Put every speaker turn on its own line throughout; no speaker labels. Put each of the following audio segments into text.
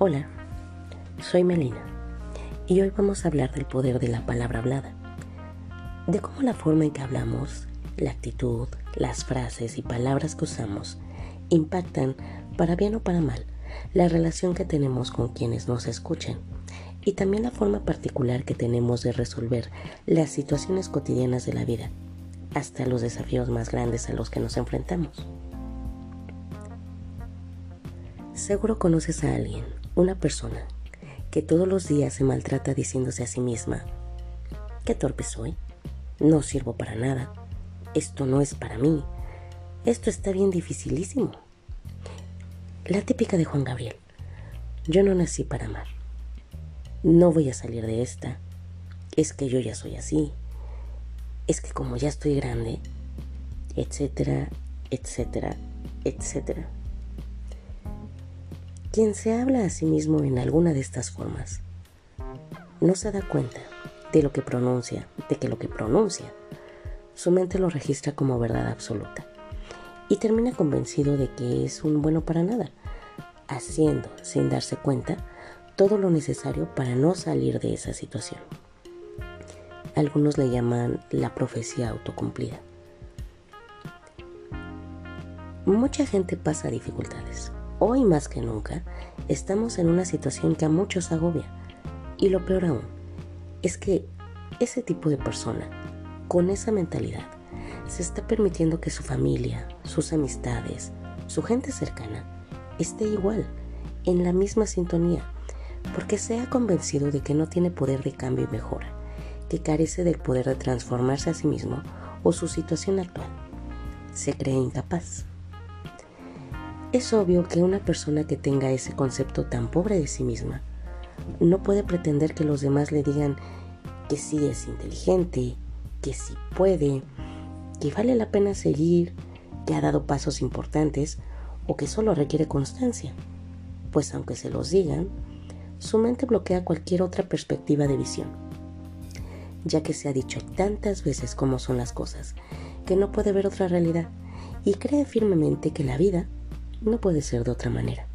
Hola, soy Melina y hoy vamos a hablar del poder de la palabra hablada, de cómo la forma en que hablamos, la actitud, las frases y palabras que usamos impactan, para bien o para mal, la relación que tenemos con quienes nos escuchan y también la forma particular que tenemos de resolver las situaciones cotidianas de la vida, hasta los desafíos más grandes a los que nos enfrentamos. Seguro conoces a alguien, una persona, que todos los días se maltrata diciéndose a sí misma, qué torpe soy, no sirvo para nada, esto no es para mí, esto está bien dificilísimo. La típica de Juan Gabriel, yo no nací para amar, no voy a salir de esta, es que yo ya soy así, es que como ya estoy grande, etcétera, etcétera, etcétera. Quien se habla a sí mismo en alguna de estas formas no se da cuenta de lo que pronuncia, de que lo que pronuncia, su mente lo registra como verdad absoluta y termina convencido de que es un bueno para nada, haciendo, sin darse cuenta, todo lo necesario para no salir de esa situación. Algunos le llaman la profecía autocumplida. Mucha gente pasa dificultades, Hoy más que nunca estamos en una situación que a muchos agobia. Y lo peor aún es que ese tipo de persona, con esa mentalidad, se está permitiendo que su familia, sus amistades, su gente cercana, esté igual, en la misma sintonía, porque se ha convencido de que no tiene poder de cambio y mejora, que carece del poder de transformarse a sí mismo o su situación actual. Se cree incapaz. Es obvio que una persona que tenga ese concepto tan pobre de sí misma no puede pretender que los demás le digan que sí es inteligente, que sí puede, que vale la pena seguir, que ha dado pasos importantes o que solo requiere constancia, pues aunque se los digan, su mente bloquea cualquier otra perspectiva de visión, ya que se ha dicho tantas veces cómo son las cosas, que no puede ver otra realidad y cree firmemente que la vida no puede ser de otra manera.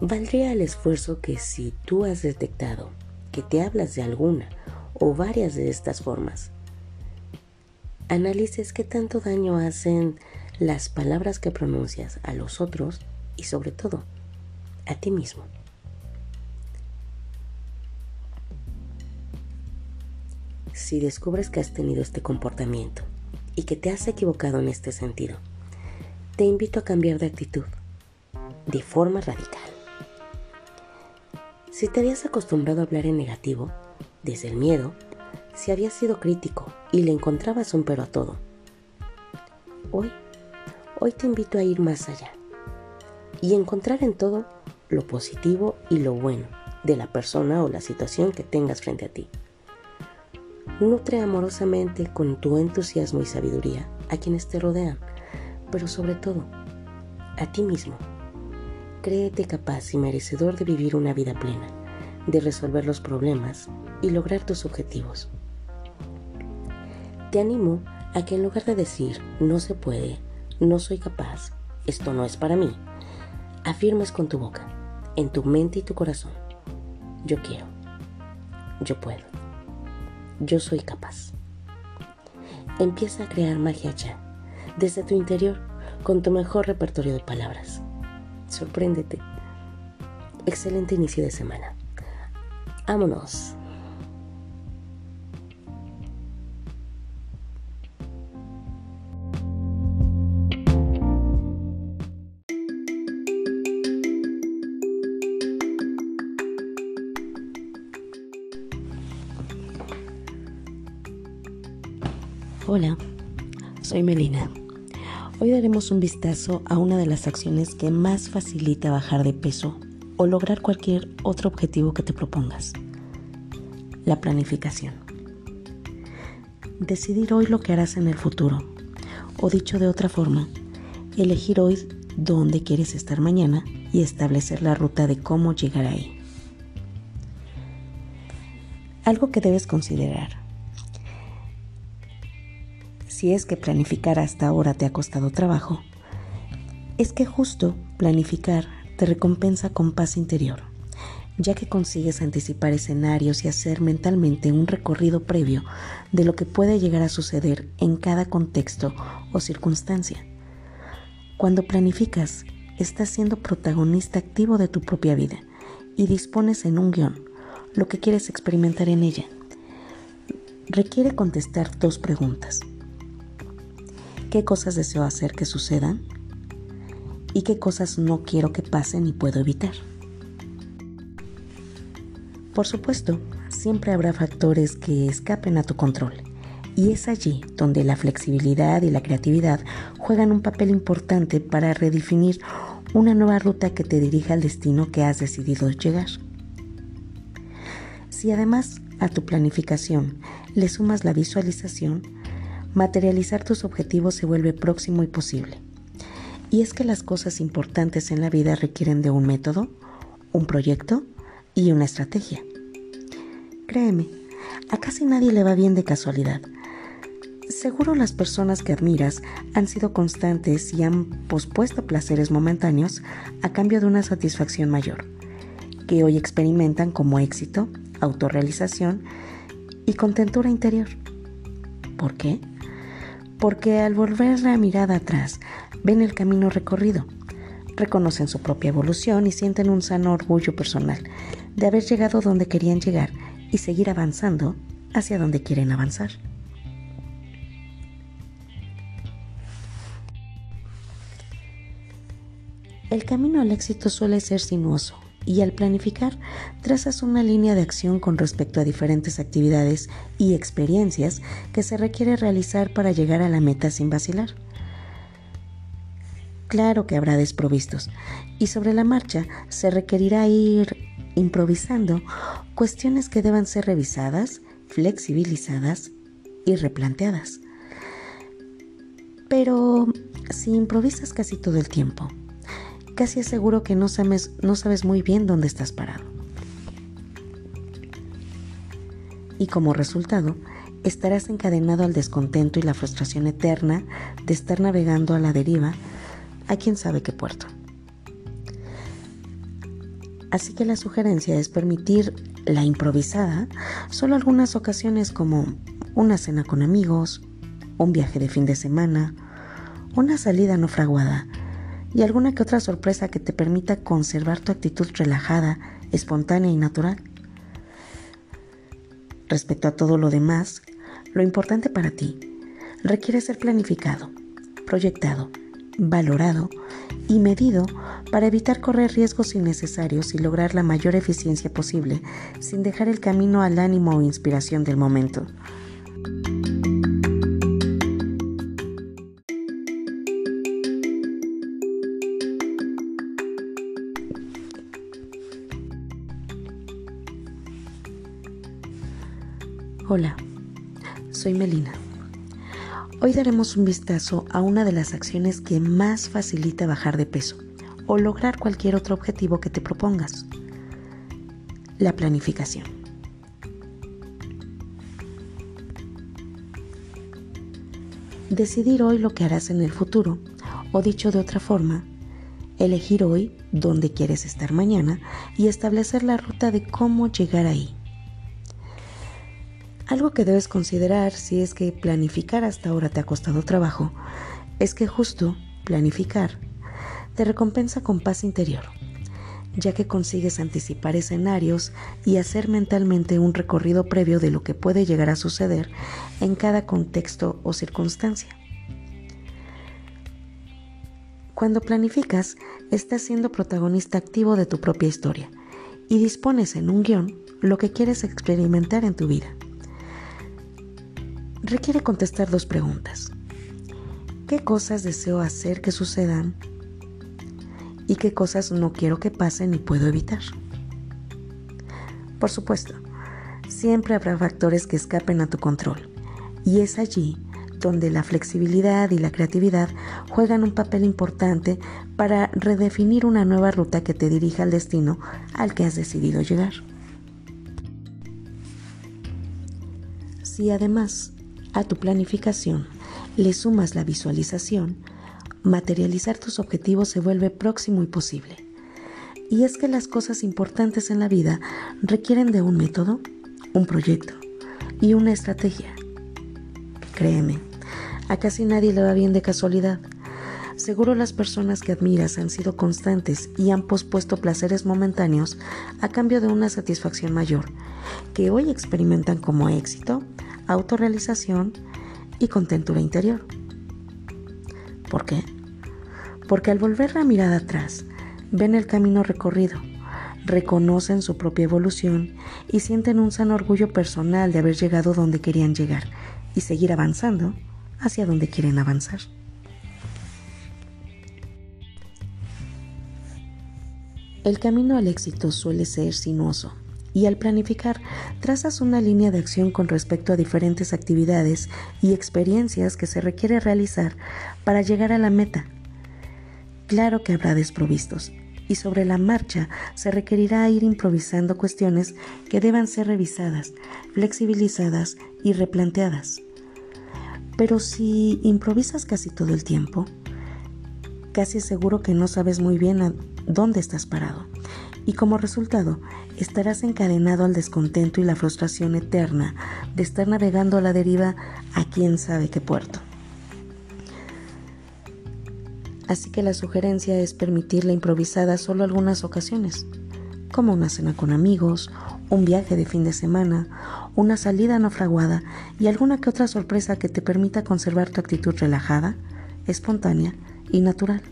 Valdría el esfuerzo que si tú has detectado que te hablas de alguna o varias de estas formas, analices qué tanto daño hacen las palabras que pronuncias a los otros y sobre todo a ti mismo. Si descubres que has tenido este comportamiento y que te has equivocado en este sentido, te invito a cambiar de actitud de forma radical. Si te habías acostumbrado a hablar en negativo, desde el miedo, si habías sido crítico y le encontrabas un pero a todo, hoy, hoy te invito a ir más allá y encontrar en todo lo positivo y lo bueno de la persona o la situación que tengas frente a ti. Nutre amorosamente con tu entusiasmo y sabiduría a quienes te rodean pero sobre todo, a ti mismo. Créete capaz y merecedor de vivir una vida plena, de resolver los problemas y lograr tus objetivos. Te animo a que en lugar de decir no se puede, no soy capaz, esto no es para mí, afirmes con tu boca, en tu mente y tu corazón, yo quiero, yo puedo, yo soy capaz. Empieza a crear magia ya desde tu interior con tu mejor repertorio de palabras. Sorpréndete. Excelente inicio de semana. Vámonos. Hola, soy Melina. Hoy daremos un vistazo a una de las acciones que más facilita bajar de peso o lograr cualquier otro objetivo que te propongas. La planificación. Decidir hoy lo que harás en el futuro. O dicho de otra forma, elegir hoy dónde quieres estar mañana y establecer la ruta de cómo llegar ahí. Algo que debes considerar si es que planificar hasta ahora te ha costado trabajo, es que justo
Planificar te recompensa con paz interior, ya que consigues anticipar escenarios y hacer mentalmente un recorrido previo de lo que puede llegar a suceder en cada contexto o circunstancia. Cuando planificas, estás siendo protagonista activo de tu propia vida y dispones en un guion lo que quieres experimentar en ella. Requiere contestar dos preguntas. ¿Qué cosas deseo hacer que sucedan? ¿Y qué cosas no quiero que pasen y puedo evitar? Por supuesto, siempre habrá factores que escapen a tu control y es allí donde la flexibilidad y la creatividad juegan un papel importante para redefinir una nueva ruta que te dirija al destino que has decidido llegar. Si además a tu planificación le sumas la visualización, materializar tus objetivos se vuelve próximo y posible. Y es que las cosas importantes en la vida requieren de un método, un proyecto y una estrategia. Créeme, a casi nadie le va bien de casualidad. Seguro las personas que admiras han sido constantes y han pospuesto placeres momentáneos a cambio de una satisfacción mayor, que hoy experimentan como éxito, autorrealización y contentura interior. ¿Por qué? Porque al volver la mirada atrás, ven el camino recorrido, reconocen su propia evolución y sienten un sano orgullo personal de haber llegado donde querían llegar y seguir avanzando hacia donde quieren avanzar. El camino al éxito suele ser sinuoso y al planificar trazas una línea de acción con respecto a diferentes actividades y experiencias que se requiere realizar para llegar a la meta sin vacilar. Claro que habrá desprovistos y sobre la marcha se requerirá ir improvisando cuestiones que deban ser revisadas, flexibilizadas y replanteadas. Pero si improvisas casi todo el tiempo, casi aseguro que no sabes, muy bien dónde estás parado. Y como resultado, estarás encadenado al descontento y la frustración eterna de estar navegando a la deriva a quién sabe qué puerto. Así que la sugerencia es permitir la improvisada solo algunas ocasiones como una cena con amigos, un viaje de fin de semana, una salida no fraguada y alguna que otra sorpresa que te permita conservar tu actitud relajada, espontánea y natural. Respecto a todo lo demás, lo importante para ti requiere ser planificado, proyectado, valorado y medido para evitar correr riesgos innecesarios y lograr la mayor eficiencia posible sin dejar el camino al ánimo o inspiración del momento. Soy Melina. Hoy daremos un vistazo a una de las acciones que más facilita bajar de peso o lograr cualquier otro objetivo que te propongas. La planificación. Decidir hoy lo que harás en el futuro, o dicho de otra forma, elegir hoy dónde quieres estar mañana y establecer la ruta de cómo llegar ahí. Algo que debes considerar si es que planificar hasta ahora te ha costado trabajo, es que justo planificar te recompensa con paz interior, ya que consigues anticipar escenarios y hacer mentalmente un recorrido previo de lo que puede llegar a suceder en cada contexto o circunstancia. Cuando planificas, estás siendo protagonista activo de tu propia historia y dispones en un guion lo que quieres experimentar en tu vida requiere contestar dos preguntas. ¿Qué cosas deseo hacer que sucedan? ¿Y qué cosas no quiero que pasen y puedo evitar? Por supuesto, siempre habrá factores que escapen a tu control. Y es allí donde la flexibilidad y la creatividad juegan un papel importante para redefinir una nueva ruta que te dirija al destino al que has decidido llegar. Si además a tu planificación le sumas la visualización, materializar tus objetivos se vuelve próximo y posible. Y es que las cosas importantes en la vida requieren de un método, un proyecto y una estrategia. Créeme, a casi nadie le va bien de casualidad. Seguro las personas que admiras han sido constantes y han pospuesto placeres momentáneos a cambio de una satisfacción mayor, que hoy experimentan como éxito, autorrealización y contentura interior. ¿Por qué? Porque al volver la mirada atrás, ven el camino recorrido, reconocen su propia evolución y sienten un sano orgullo personal de haber llegado donde querían llegar y seguir avanzando hacia donde quieren avanzar. El camino al éxito suele ser sinuoso y al planificar trazas una línea de acción con respecto a diferentes actividades y experiencias que se requiere realizar para llegar a la meta. Claro que habrá desprovistos y sobre la marcha se requerirá ir improvisando cuestiones que deban ser revisadas, flexibilizadas y replanteadas. Pero si improvisas casi todo el tiempo, casi seguro que no sabes muy bien a dónde estás parado. Y como resultado, estarás encadenado al descontento y la frustración eterna de estar navegando a la deriva a quién sabe qué puerto. Así que la sugerencia es permitir la improvisada solo algunas ocasiones, como una cena con amigos, un viaje de fin de semana, una salida naufraguada y alguna que otra sorpresa que te permita conservar tu actitud relajada, espontánea y natural.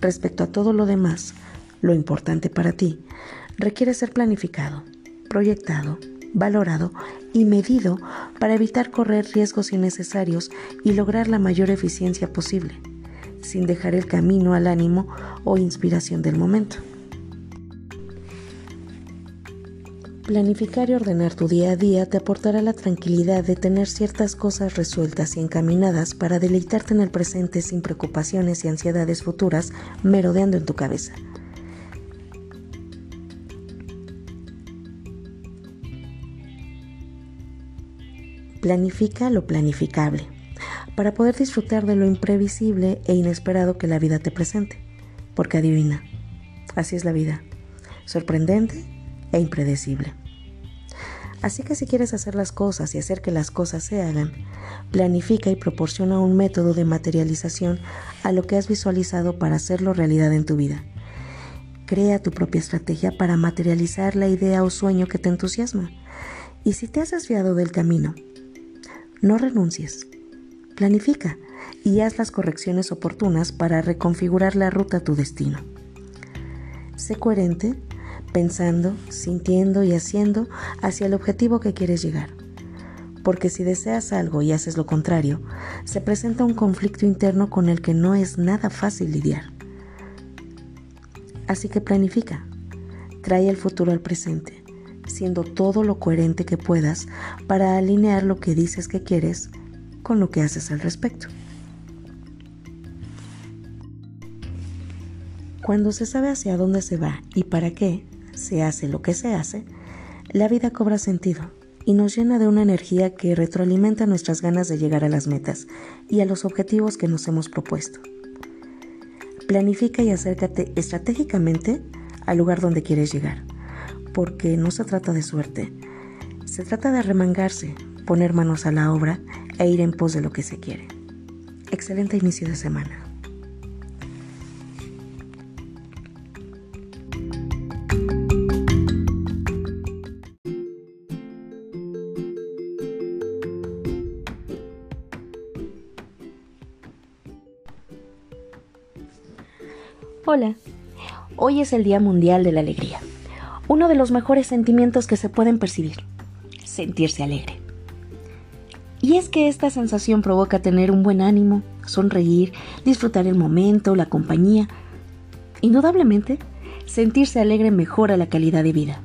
Respecto a todo lo demás, lo importante para ti requiere ser planificado, proyectado, valorado y medido para evitar correr riesgos innecesarios y lograr la mayor eficiencia posible, sin dejar el camino al ánimo o inspiración del momento. Planificar y ordenar tu día a día te aportará la tranquilidad de tener ciertas cosas resueltas y encaminadas para deleitarte en el presente sin preocupaciones y ansiedades futuras merodeando en tu cabeza. Planifica lo planificable para poder disfrutar de lo imprevisible e inesperado que la vida te presente. Porque adivina, así es la vida, sorprendente e impredecible. Así que si quieres hacer las cosas y hacer que las cosas se hagan, planifica y proporciona un método de materialización a lo que has visualizado para hacerlo realidad en tu vida. Crea tu propia estrategia para materializar la idea o sueño que te entusiasma. Y si te has desviado del camino, no renuncies. Planifica y haz las correcciones oportunas para reconfigurar la ruta a tu destino. Sé coherente pensando, sintiendo y haciendo hacia el objetivo que quieres llegar. Porque si deseas algo y haces lo contrario, se presenta un conflicto interno con el que no es nada fácil lidiar. Así que planifica, trae el futuro al presente, siendo todo lo coherente que puedas para alinear lo que dices que quieres con lo que haces al respecto. Cuando se sabe hacia dónde se va y para qué, se hace lo que se hace, la vida cobra sentido y nos llena de una energía que retroalimenta nuestras ganas de llegar a las metas y a los objetivos que nos hemos propuesto. Planifica y acércate estratégicamente al lugar donde quieres llegar, porque no se trata de suerte, se trata de remangarse, poner manos a la obra e ir en pos de lo que se quiere. Excelente inicio de semana.
Hola, hoy es el Día Mundial de la Alegría, de los mejores sentimientos que se pueden percibir, sentirse alegre. Y es que esta sensación provoca tener un buen ánimo, sonreír, disfrutar el momento, la compañía. Indudablemente, sentirse alegre mejora la calidad de vida.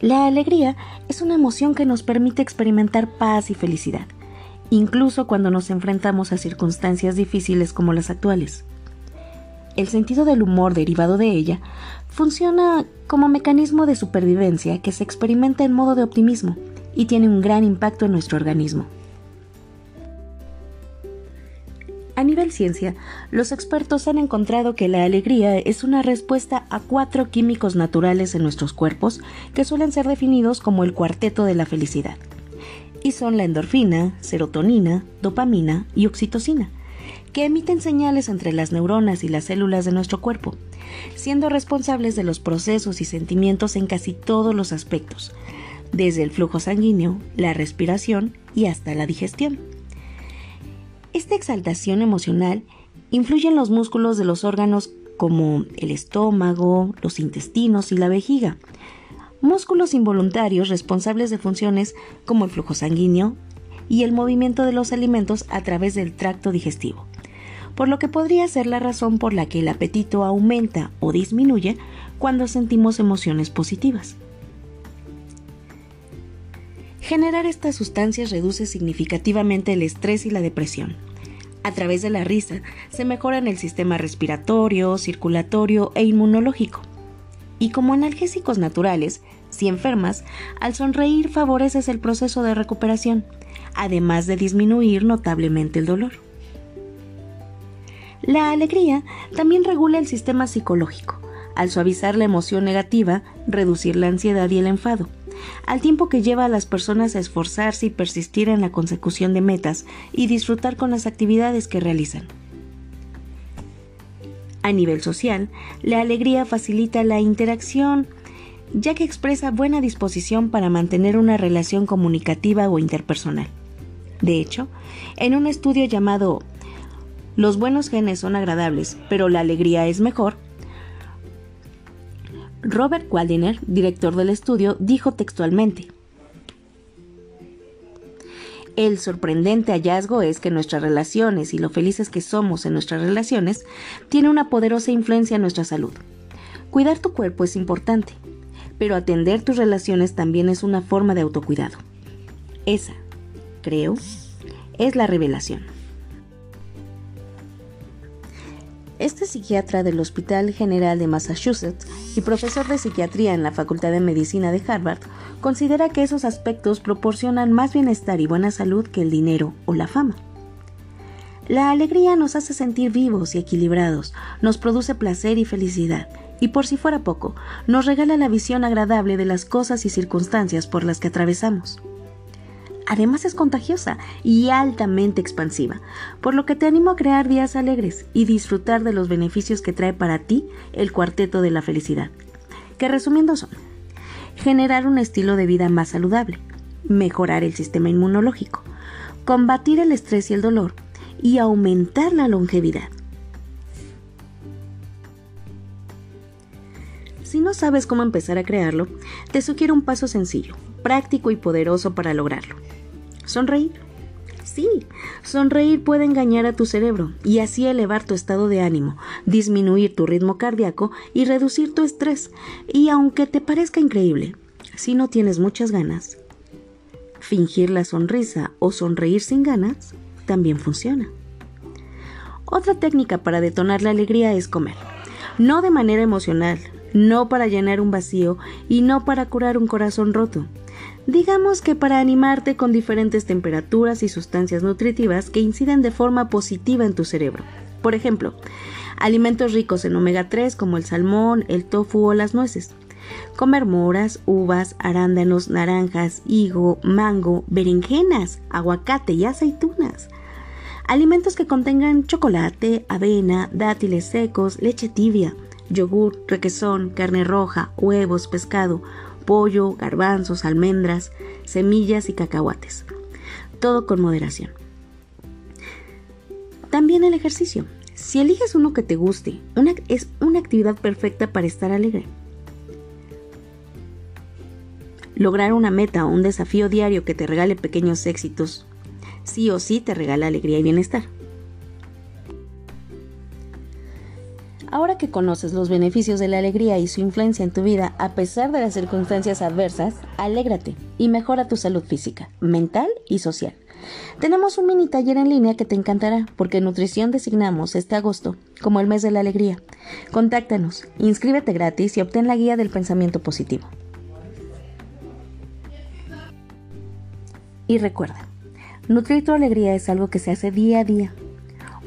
La alegría es una emoción que nos permite experimentar paz y felicidad incluso cuando nos enfrentamos a circunstancias difíciles como las actuales. El sentido del humor derivado de ella funciona como mecanismo de supervivencia que se experimenta en modo de optimismo y tiene un gran impacto en nuestro organismo.
A nivel ciencia, los expertos han encontrado que la alegría es una respuesta a cuatro químicos naturales en nuestros cuerpos que suelen ser definidos como el cuarteto de la felicidad. Y son la endorfina, serotonina, dopamina y oxitocina, que emiten señales entre las neuronas y las células de nuestro cuerpo, siendo responsables de los procesos y sentimientos en casi todos los aspectos, desde el flujo sanguíneo, la respiración y hasta la digestión. Esta exaltación emocional influye en los músculos de los órganos como el estómago, los intestinos y la vejiga. Músculos involuntarios responsables de funciones como el flujo sanguíneo y el movimiento de los alimentos a través del tracto digestivo, por lo que podría ser la razón por la que el apetito aumenta o disminuye cuando sentimos emociones positivas. Generar estas sustancias reduce significativamente el estrés y la depresión. A través de la risa se mejoran el sistema respiratorio, circulatorio e inmunológico. Y como analgésicos naturales, si enfermas, al sonreír favoreces el proceso de recuperación, además de disminuir notablemente el dolor. La alegría también regula el sistema psicológico, al suavizar la emoción negativa, reducir la ansiedad y el enfado al tiempo que lleva a las personas a esforzarse y persistir en la consecución de metas y disfrutar con las actividades que realizan. A nivel social, la alegría facilita la interacción, ya que expresa buena disposición para mantener una relación comunicativa o interpersonal. De hecho, en un estudio llamado Los buenos genes son agradables, pero la alegría es mejor, Robert Waldiner, director del estudio, dijo textualmente, el sorprendente hallazgo es que nuestras relaciones y lo felices que somos en nuestras relaciones tiene una poderosa influencia en nuestra salud. Cuidar tu cuerpo es importante, pero atender tus relaciones también es una forma de autocuidado. Esa, creo, es la revelación. Este psiquiatra del Hospital General de Massachusetts y profesor de psiquiatría en la Facultad de Medicina de Harvard considera que esos aspectos proporcionan más bienestar y buena salud que el dinero o la fama. La alegría nos hace sentir vivos y equilibrados, nos produce placer y felicidad, y por si fuera poco, nos regala la visión agradable de las cosas y circunstancias por las que atravesamos. Además es contagiosa y altamente expansiva, por lo que te animo a crear días alegres y disfrutar de los beneficios que trae para ti el cuarteto de la felicidad, que resumiendo son generar un estilo de vida más saludable, mejorar el sistema inmunológico, combatir el estrés y el dolor y aumentar la longevidad. Si no sabes cómo empezar a crearlo, te sugiero un paso sencillo, práctico y poderoso para lograrlo. Sonreír. Sí, sonreír puede engañar a tu cerebro y así elevar tu estado de ánimo, disminuir tu ritmo cardíaco y reducir tu estrés. Y aunque te parezca increíble, si no tienes muchas ganas, fingir la sonrisa o sonreír sin ganas también funciona. Otra técnica para detonar la alegría es comer. No de manera emocional, no para llenar un vacío y no para curar un corazón roto. Digamos que para animarte con diferentes temperaturas y sustancias nutritivas que inciden de forma positiva en tu cerebro. Por ejemplo, alimentos ricos en omega 3 como el salmón, el tofu o las nueces. Comer moras, uvas, arándanos, naranjas, higo, mango, berenjenas, aguacate y aceitunas. Alimentos que contengan chocolate, avena, dátiles secos, leche tibia, yogur, requesón, carne roja, huevos, pescado, pollo, garbanzos, almendras, semillas y cacahuates. Todo con moderación. También el ejercicio. Si eliges uno que te guste, es una actividad perfecta para estar alegre. Lograr una meta o un desafío diario que te regale pequeños éxitos, sí o sí te regala alegría y bienestar. Ahora que conoces los beneficios de la alegría y su influencia en tu vida a pesar de las circunstancias adversas, alégrate y mejora tu salud física, mental y social. Tenemos un mini taller en línea que te encantará porque Nutrición designamos este agosto como el mes de la alegría. Contáctanos, inscríbete gratis y obtén la guía del pensamiento positivo. Y recuerda, nutrir tu alegría es algo que se hace día a día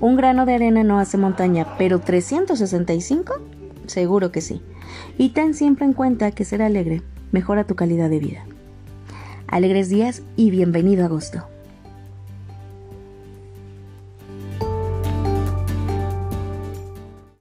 Un grano de arena no hace montaña, pero 365, seguro que sí. Y ten siempre en cuenta que ser alegre mejora tu calidad de vida. Alegres días y bienvenido a agosto.